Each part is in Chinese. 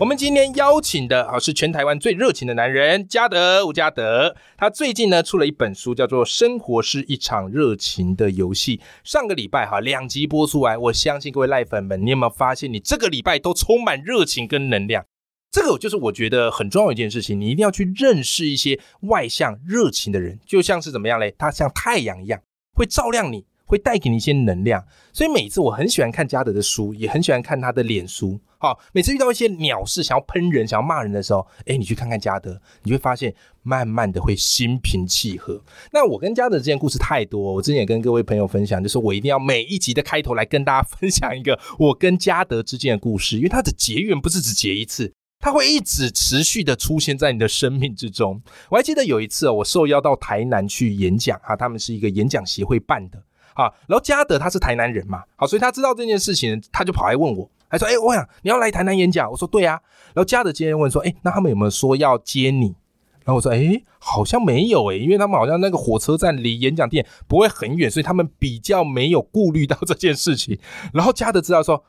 我们今天邀请的啊是全台湾最热情的男人嘉德吴嘉德，他最近呢出了一本书，叫做《生活是一场热情的游戏》。上个礼拜哈两集播出来，我相信各位赖粉们，你有没有发现你这个礼拜都充满热情跟能量？这个就是我觉得很重要一件事情，你一定要去认识一些外向热情的人，就像是怎么样嘞？他像太阳一样，会照亮你。会带给你一些能量，所以每次我很喜欢看嘉德的书，也很喜欢看他的脸书。好，每次遇到一些鸟事，想要喷人、想要骂人的时候，哎，你去看看嘉德，你会发现慢慢的会心平气和。那我跟嘉德之间故事太多，我之前也跟各位朋友分享，就是我一定要每一集的开头来跟大家 分享一个我跟嘉德之间的故事，因为他的结缘不是只结一次，他会一直持续的出现在你的生命之中。我还记得有一次我受邀到台南去演讲啊，他们是一个演讲协会办的。啊，然后嘉德他是台南人嘛，好，所以他知道这件事情，他就跑来问我，还说，哎，我想，你要来台南演讲？我说对啊。然后嘉德今天问说，哎，那他们有没有说要接你？然后我说，哎，好像没有哎，因为他们好像那个火车站离演讲店不会很远，所以他们比较没有顾虑到这件事情。然后嘉德知道说，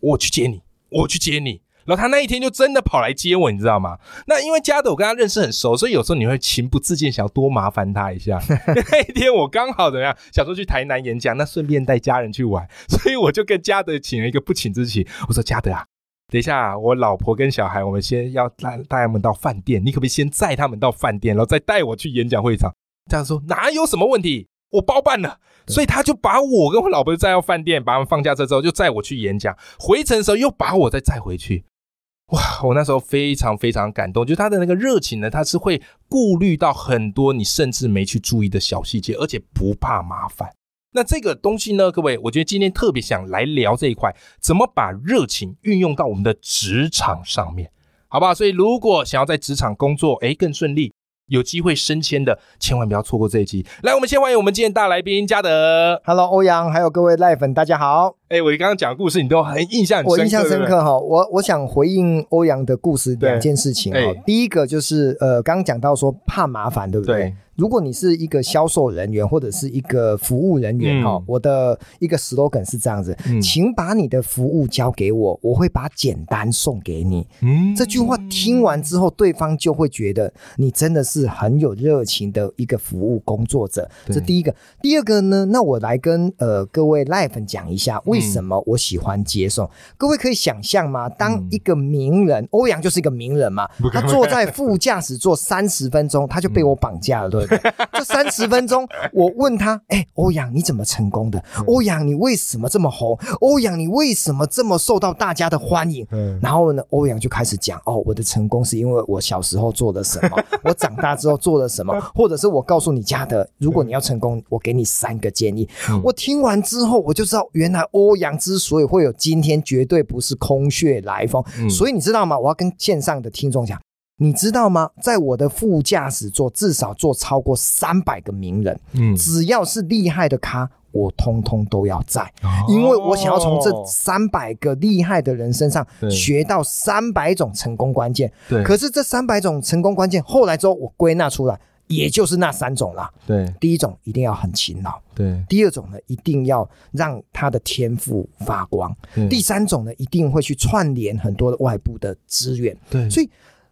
我去接你，我去接你。然后他那一天就真的跑来接我，你知道吗？那因为嘉德我跟他认识很熟，所以有时候你会情不自禁想要多麻烦他一下。那一天我刚好怎么样，想说去台南演讲，那顺便带家人去玩，所以我就跟嘉德请了一个不请之请。我说嘉德啊，等一下我老婆跟小孩，我们先要带带他们到饭店，你可不可以先载他们到饭店，然后再带我去演讲会场？这样说哪有什么问题，我包办了。所以他就把我跟我老婆载到饭店，把他们放下车之后，就载我去演讲，回程的时候又把我再载回去。哇，我那时候非常非常感动，就他的那个热情呢，他是会顾虑到很多你甚至没去注意的小细节，而且不怕麻烦。那这个东西呢，各位，我觉得今天特别想来聊这一块，怎么把热情运用到我们的职场上面，好不好？所以如果想要在职场工作，诶更顺利。有机会升迁的，千万不要错过这一集。来，我们先欢迎我们今天大来宾嘉德。Hello，欧阳，还有各位赖粉，大家好。哎，我刚刚讲的故事，你都很印象，我印象深刻哈。我我想回应欧阳的故事两件事情哈。第一个就是呃，刚刚讲到说怕麻烦，对不对？如果你是一个销售人员或者是一个服务人员哈，我的一个 slogan 是这样子，请把你的服务交给我，我会把简单送给你。嗯，这句话听完之后，对方就会觉得你真的是很有热情的一个服务工作者。这第一个，第二个呢，那我来跟呃各位 live 讲一下为什么我喜欢接送。各位可以想象吗？当一个名人，欧阳就是一个名人嘛，他坐在副驾驶座三十分钟，他就被我绑架了，对。这三十分钟，我问他：“哎，欧阳，你怎么成功的？欧阳，你为什么这么红？欧阳，你为什么这么受到大家的欢迎？”然后呢，欧阳就开始讲：“哦，我的成功是因为我小时候做了什么，我长大之后做了什么，或者是我告诉你家的，如果你要成功，我给你三个建议。”我听完之后，我就知道原来欧阳之所以会有今天，绝对不是空穴来风。所以你知道吗？我要跟线上的听众讲。你知道吗？在我的副驾驶座至少坐超过三百个名人，嗯，只要是厉害的咖，我通通都要在，因为我想要从这三百个厉害的人身上学到三百种成功关键。对，可是这三百种成功关键，后来之后我归纳出来，也就是那三种啦。对，第一种一定要很勤劳，对；第二种呢，一定要让他的天赋发光；第三种呢，一定会去串联很多的外部的资源。对，所以。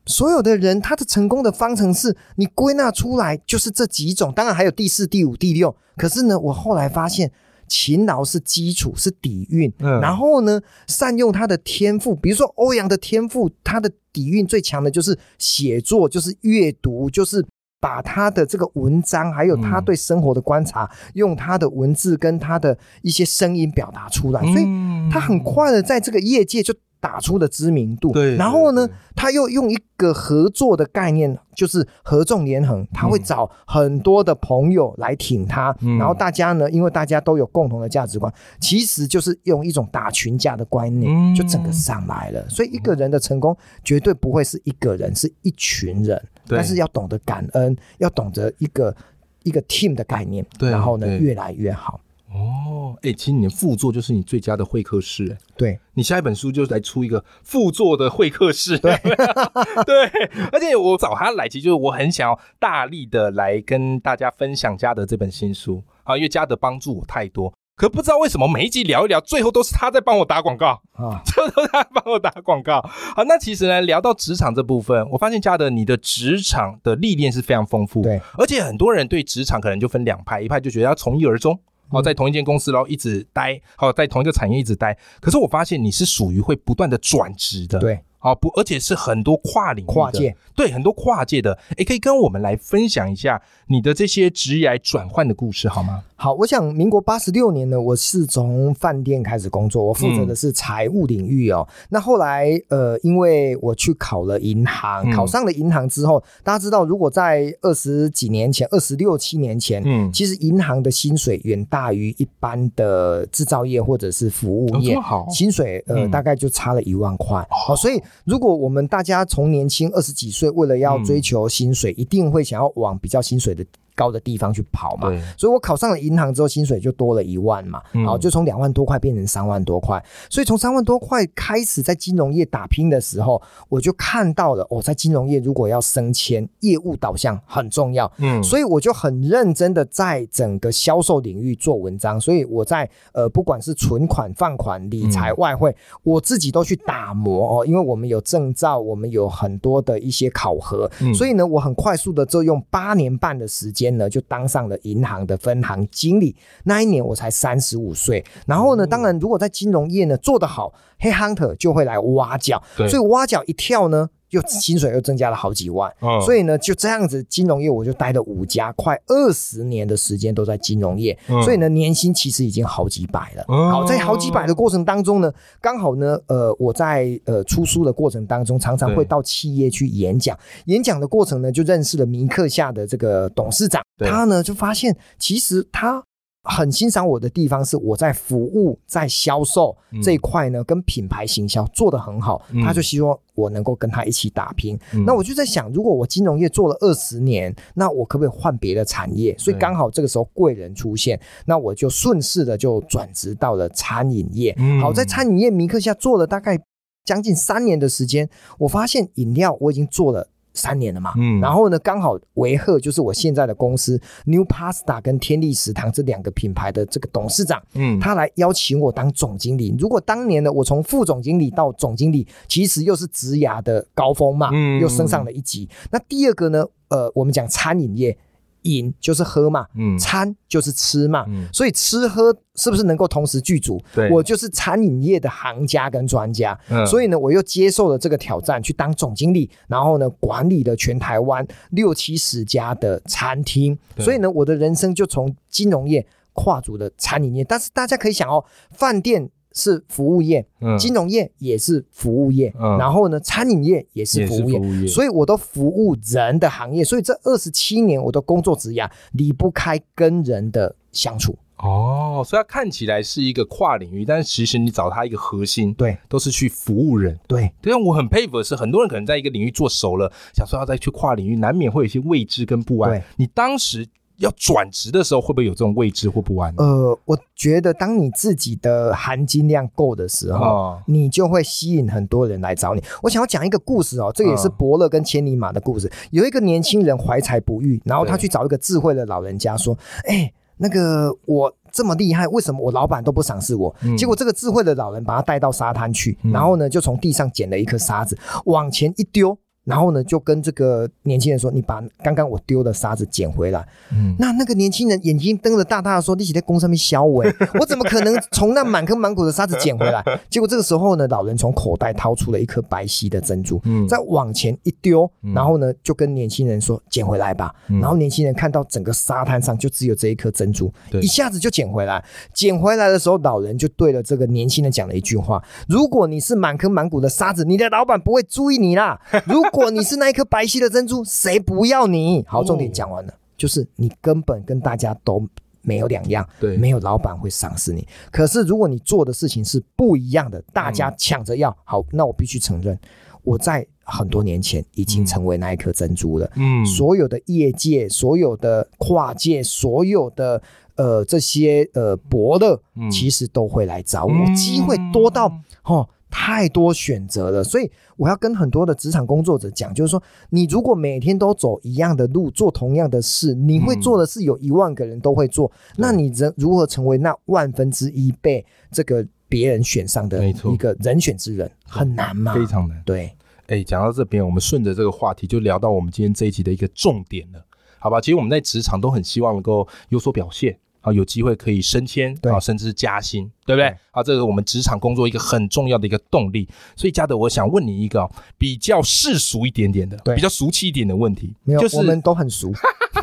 所有的人，他的成功的方程式，你归纳出来就是这几种，当然还有第四、第五、第六。可是呢，我后来发现，勤劳是基础，是底蕴。嗯，然后呢，善用他的天赋，比如说欧阳的天赋，他的底蕴最强的就是写作，就是阅读，就是把他的这个文章，还有他对生活的观察，用他的文字跟他的一些声音表达出来，所以他很快的在这个业界就。打出的知名度，对，然后呢，他又用一个合作的概念，就是合纵连横，他会找很多的朋友来挺他，然后大家呢，因为大家都有共同的价值观，其实就是用一种打群架的观念，就整个上来了。所以一个人的成功绝对不会是一个人，是一群人。但是要懂得感恩，要懂得一个一个 team 的概念，然后呢越来越好。哦，哎，其实你的副作就是你最佳的会客室。对，你下一本书就是来出一个副作的会客室。对，对，而且我找他来，其实就是我很想要大力的来跟大家分享嘉德这本新书啊，因为嘉德帮助我太多。可不知道为什么每一集聊一聊，最后都是他在帮我打广告啊，最后都是他帮我打广告。好，那其实呢，聊到职场这部分，我发现嘉德你的职场的历练是非常丰富，对，而且很多人对职场可能就分两派，一派就觉得要从一而终。哦，在同一间公司，然后一直待，好，在同一个产业一直待。可是我发现你是属于会不断的转职的，对。好不，而且是很多跨领域、跨界，对，很多跨界的，也可以跟我们来分享一下你的这些职业转换的故事，好吗？好，我想民国八十六年呢，我是从饭店开始工作，我负责的是财务领域哦。那后来，呃，因为我去考了银行，考上了银行之后，大家知道，如果在二十几年前，二十六七年前，嗯，其实银行的薪水远大于一般的制造业或者是服务业，好，薪水呃大概就差了一万块，好，所以。如果我们大家从年轻二十几岁，为了要追求薪水，一定会想要往比较薪水的。高的地方去跑嘛，所以我考上了银行之后，薪水就多了一万嘛，然后就从两万多块变成三万多块。所以从三万多块开始在金融业打拼的时候，我就看到了，哦，在金融业如果要升迁，业务导向很重要。嗯，所以我就很认真的在整个销售领域做文章。所以我在呃，不管是存款、放款、理财、外汇，我自己都去打磨哦，因为我们有证照，我们有很多的一些考核，所以呢，我很快速的就用八年半的时间。间呢就当上了银行的分行经理，那一年我才三十五岁。然后呢，当然如果在金融业呢做得好，黑 hunter 就会来挖角，所以挖角一跳呢。又薪水又增加了好几万，所以呢，就这样子，金融业我就待了五家，快二十年的时间都在金融业，所以呢，年薪其实已经好几百了。好，在好几百的过程当中呢，刚好呢，呃，我在呃出书的过程当中，常常会到企业去演讲，演讲的过程呢，就认识了米克下的这个董事长，他呢就发现其实他。很欣赏我的地方是我在服务、在销售这一块呢，跟品牌行销做得很好。他就希望我能够跟他一起打拼。那我就在想，如果我金融业做了二十年，那我可不可以换别的产业？所以刚好这个时候贵人出现，那我就顺势的就转职到了餐饮业。好在餐饮业米克下做了大概将近三年的时间，我发现饮料我已经做了。三年了嘛，嗯，然后呢，刚好维赫就是我现在的公司 New Pasta 跟天地食堂这两个品牌的这个董事长，嗯，他来邀请我当总经理。如果当年呢，我从副总经理到总经理，其实又是职涯的高峰嘛，嗯，又升上了一级。那第二个呢，呃，我们讲餐饮业。饮就是喝嘛，嗯，餐就是吃嘛，嗯，所以吃喝是不是能够同时具足？对，我就是餐饮业的行家跟专家，嗯，所以呢，我又接受了这个挑战，去当总经理，然后呢，管理了全台湾六七十家的餐厅，所以呢，我的人生就从金融业跨足了餐饮业。但是大家可以想哦，饭店。是服务业，嗯金融业也是服务业，然后呢，餐饮业也是服务业，所以我都服务人的行业，所以这二十七年我的工作职涯离不开跟人的相处。哦，所以它看起来是一个跨领域，但是其实你找它一个核心，对，都是去服务人。对，对啊，我很佩服的是，很多人可能在一个领域做熟了，想说要再去跨领域，难免会有一些未知跟不安。你当时。要转职的时候，会不会有这种未知或不安？呃，我觉得当你自己的含金量够的时候，你就会吸引很多人来找你。我想要讲一个故事哦，这个也是伯乐跟千里马的故事。有一个年轻人怀才不遇，然后他去找一个智慧的老人家说：“哎，那个我这么厉害，为什么我老板都不赏识我？”结果这个智慧的老人把他带到沙滩去，然后呢，就从地上捡了一颗沙子，往前一丢。然后呢，就跟这个年轻人说：“你把刚刚我丢的沙子捡回来。”嗯，那那个年轻人眼睛瞪得大大的说：“你起在工上面削我，我怎么可能从那满坑满谷的沙子捡回来？” 结果这个时候呢，老人从口袋掏出了一颗白皙的珍珠，嗯，再往前一丢，然后呢，就跟年轻人说：“捡回来吧。”然后年轻人看到整个沙滩上就只有这一颗珍珠，一下子就捡回来。捡回来的时候，老人就对了这个年轻人讲了一句话：“如果你是满坑满谷的沙子，你的老板不会注意你啦。如如果你是那一颗白皙的珍珠，谁不要你？好，重点讲完了，就是你根本跟大家都没有两样，对，没有老板会赏识你。可是如果你做的事情是不一样的，大家抢着要，好，那我必须承认，我在很多年前已经成为那一颗珍珠了。嗯，所有的业界、所有的跨界、所有的呃这些呃伯乐，其实都会来找我，机会多到哦。太多选择了，所以我要跟很多的职场工作者讲，就是说，你如果每天都走一样的路，做同样的事，你会做的事有一万个人都会做，那你人如何成为那万分之一被这个别人选上的一个人选之人，很难吗？非常难。对，哎，讲到这边，我们顺着这个话题就聊到我们今天这一集的一个重点了，好吧？其实我们在职场都很希望能够有所表现。啊，有机会可以升迁啊，甚至加薪，对不对？啊，这个我们职场工作一个很重要的一个动力。所以嘉德，我想问你一个比较世俗一点点的，比较俗气一点的问题，就是我们都很俗，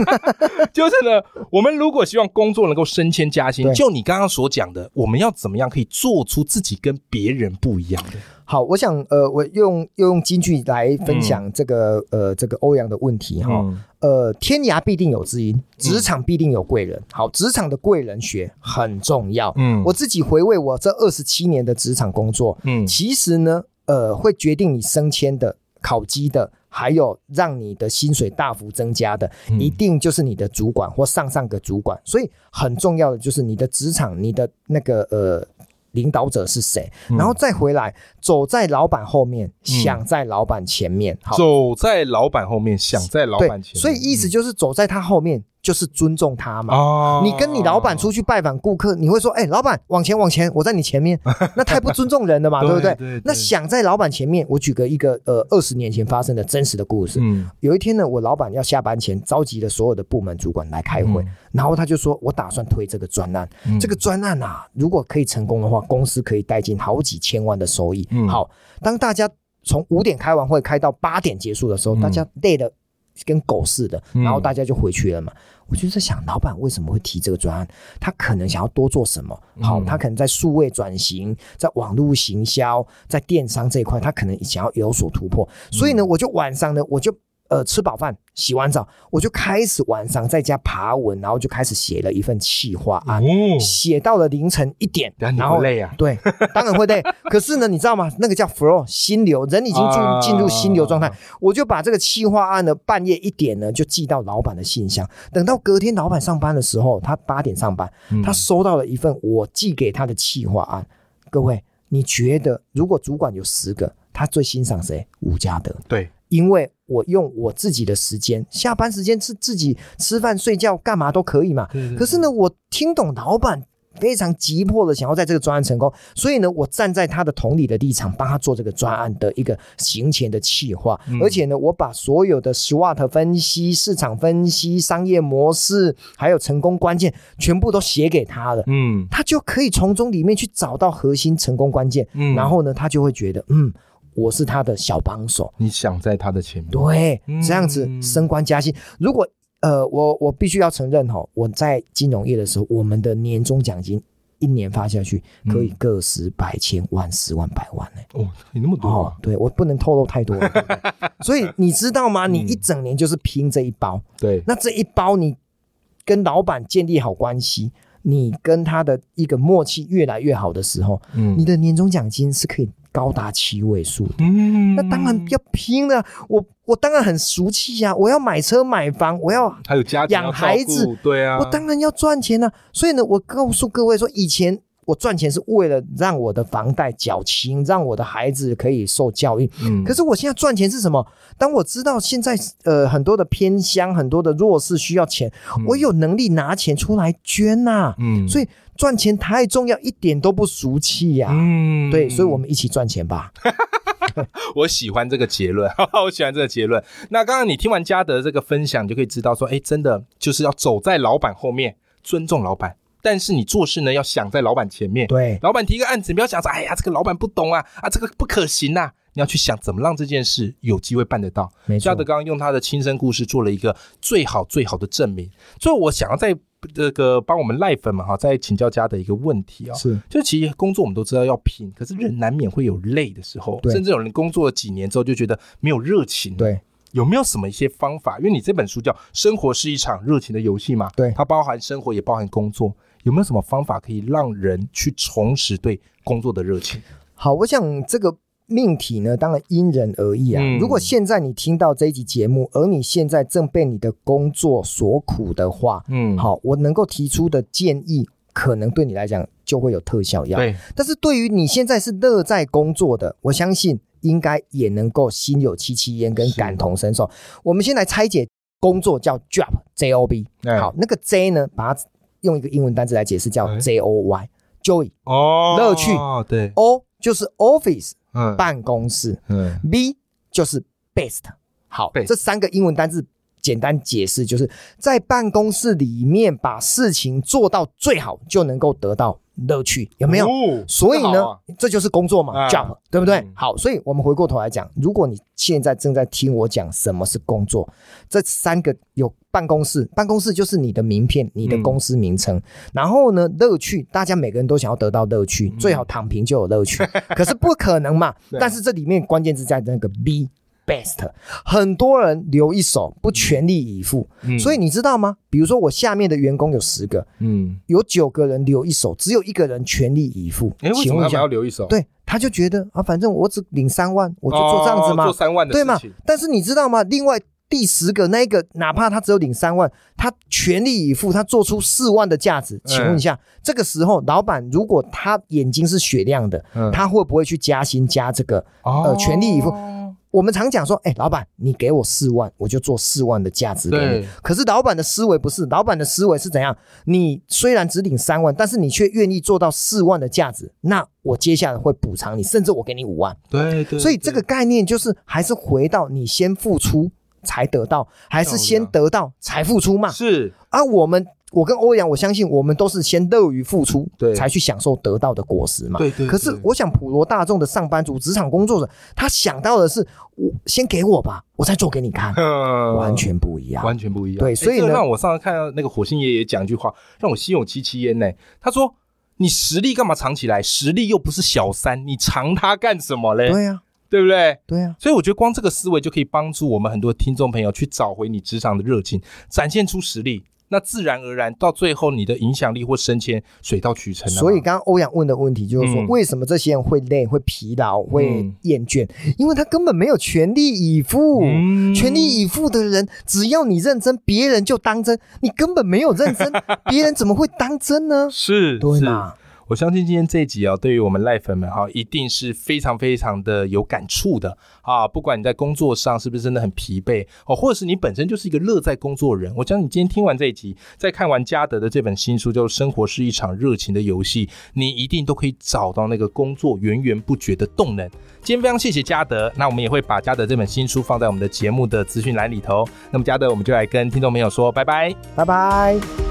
就是呢，我们如果希望工作能够升迁加薪，就你刚刚所讲的，我们要怎么样可以做出自己跟别人不一样的？好，我想呃，我用又用京剧来分享这个呃这个欧阳的问题哈。呃，天涯必定有知音，职场必定有贵人。好，职场的贵人学很重要。嗯，我自己回味我这二十七年的职场工作，嗯，其实呢，呃，会决定你升迁的、考绩的，还有让你的薪水大幅增加的，一定就是你的主管或上上个主管。所以很重要的就是你的职场，你的那个呃。领导者是谁？然后再回来，走在老板后面，想在老板前面。走在老板后面，想在老板前。所以意思就是走在他后面。就是尊重他嘛。哦，你跟你老板出去拜访顾客，你会说：“哎，老板，往前往前，我在你前面。”那太不尊重人了嘛，对不对？对那想在老板前面，我举个一个呃二十年前发生的真实的故事。嗯，有一天呢，我老板要下班前召集了所有的部门主管来开会，然后他就说：“我打算推这个专案，这个专案啊，如果可以成功的话，公司可以带进好几千万的收益。”嗯好，当大家从五点开完会开到八点结束的时候，大家累的。跟狗似的，然后大家就回去了嘛。我就在想，老板为什么会提这个专案？他可能想要多做什么？好，他可能在数位转型，在网络行销，在电商这一块，他可能想要有所突破。所以呢，我就晚上呢，我就。呃，吃饱饭，洗完澡，我就开始晚上在家爬文，然后就开始写了一份企划案，写到了凌晨一点，然后累啊，对，当然会累。可是呢，你知道吗？那个叫 flow 心流，人已经进进入心流状态，我就把这个企划案呢，半夜一点呢就寄到老板的信箱。等到隔天老板上班的时候，他八点上班，他收到了一份我寄给他的企划案。各位，你觉得如果主管有十个，他最欣赏谁？吴家德。对。因为我用我自己的时间，下班时间是自己吃饭、睡觉、干嘛都可以嘛。可是呢，我听懂老板非常急迫的想要在这个专案成功，所以呢，我站在他的同理的立场，帮他做这个专案的一个行前的企划。而且呢，我把所有的 SWOT 分析、市场分析、商业模式，还有成功关键，全部都写给他了。嗯，他就可以从中里面去找到核心成功关键。嗯，然后呢，他就会觉得，嗯。我是他的小帮手，你想在他的前面，对，这样子升官加薪。如果呃，我我必须要承认哈，我在金融业的时候，我们的年终奖金一年发下去可以个十百千万十万百万呢。哦，你那么多，对我不能透露太多。所以你知道吗？你一整年就是拼这一包。对，那这一包你跟老板建立好关系，你跟他的一个默契越来越好的时候，嗯，你的年终奖金是可以。高达七位数嗯，那当然要拼了。我我当然很俗气呀，我要买车买房，我要还有家养孩子，对啊，我当然要赚钱啊。所以呢，我告诉各位说，以前我赚钱是为了让我的房贷缴清，让我的孩子可以受教育。嗯，可是我现在赚钱是什么？当我知道现在呃很多的偏乡、很多的弱势需要钱，我有能力拿钱出来捐呐。嗯，所以。赚钱太重要，一点都不俗气呀。嗯，对，所以我们一起赚钱吧。我喜欢这个结论，我喜欢这个结论。那刚刚你听完嘉德这个分享，就可以知道说，哎，真的就是要走在老板后面，尊重老板。但是你做事呢，要想在老板前面。对，老板提一个案子，你不要想着，哎呀，这个老板不懂啊，啊，这个不可行呐。你要去想怎么让这件事有机会办得到。没错嘉德刚刚用他的亲身故事做了一个最好最好的证明。所以我想要在。这个帮我们赖粉们哈，在请教家的一个问题啊，是，就其实工作我们都知道要拼，可是人难免会有累的时候，甚至有人工作了几年之后就觉得没有热情。对，有没有什么一些方法？因为你这本书叫《生活是一场热情的游戏》嘛，对，它包含生活也包含工作，有没有什么方法可以让人去重拾对工作的热情？好，我想这个。命题呢，当然因人而异啊。如果现在你听到这一集节目，而你现在正被你的工作所苦的话，嗯，好，我能够提出的建议，可能对你来讲就会有特效药。对，但是对于你现在是乐在工作的，我相信应该也能够心有戚戚焉，跟感同身受。我们先来拆解工作叫 job，J O B。好，那个 J 呢，把它用一个英文单词来解释，叫 J O Y，Joy，哦，乐趣。对，O 就是 office。嗯，办公室，嗯，B 就是 best，好，这三个英文单字简单解释就是在办公室里面把事情做到最好，就能够得到。乐趣有没有？所以呢，这就是工作嘛，job，对不对？好，所以我们回过头来讲，如果你现在正在听我讲什么是工作，这三个有办公室，办公室就是你的名片，你的公司名称。然后呢，乐趣，大家每个人都想要得到乐趣，最好躺平就有乐趣，可是不可能嘛。但是这里面关键是在那个 B。best，很多人留一手不全力以赴，所以你知道吗？比如说我下面的员工有十个，嗯，有九个人留一手，只有一个人全力以赴。哎，为什么要留一手？对，他就觉得啊，反正我只领三万，我就做这样子嘛，做三万的对吗？但是你知道吗？另外第十个那个，哪怕他只有领三万，他全力以赴，他做出四万的价值。请问一下，这个时候老板如果他眼睛是雪亮的，他会不会去加薪加这个呃全力以赴？我们常讲说，哎，老板，你给我四万，我就做四万的价值给你。可是老板的思维不是，老板的思维是怎样？你虽然只领三万，但是你却愿意做到四万的价值，那我接下来会补偿你，甚至我给你五万。对对。所以这个概念就是，还是回到你先付出才得到，还是先得到才付出嘛？是。而我们。我跟欧阳，我相信我们都是先乐于付出，对，才去享受得到的果实嘛。对对。可是我想普罗大众的上班族、职场工作者，他想到的是，我先给我吧，我再做给你看，完全不一样，完全不一样。对，所以呢，让我上次看到那个火星爷爷讲一句话，让我心有戚戚焉呢。他说：“你实力干嘛藏起来？实力又不是小三，你藏它干什么嘞？”对呀，对不对？对呀。所以我觉得光这个思维就可以帮助我们很多听众朋友去找回你职场的热情，展现出实力。那自然而然，到最后你的影响力或升迁水到渠成。所以刚刚欧阳问的问题就是说，为什么这些人会累、会疲劳、会厌倦？因为他根本没有全力以赴。全力以赴的人，只要你认真，别人就当真；你根本没有认真，别人怎么会当真呢？是，对吗？我相信今天这一集啊，对于我们赖粉们哈，一定是非常非常的有感触的啊！不管你在工作上是不是真的很疲惫哦，或者是你本身就是一个乐在工作人，我相信你今天听完这一集，再看完嘉德的这本新书，就《生活是一场热情的游戏》，你一定都可以找到那个工作源源不绝的动能。今天非常谢谢嘉德，那我们也会把嘉德这本新书放在我们的节目的资讯栏里头。那么嘉德，我们就来跟听众朋友说拜拜，拜拜。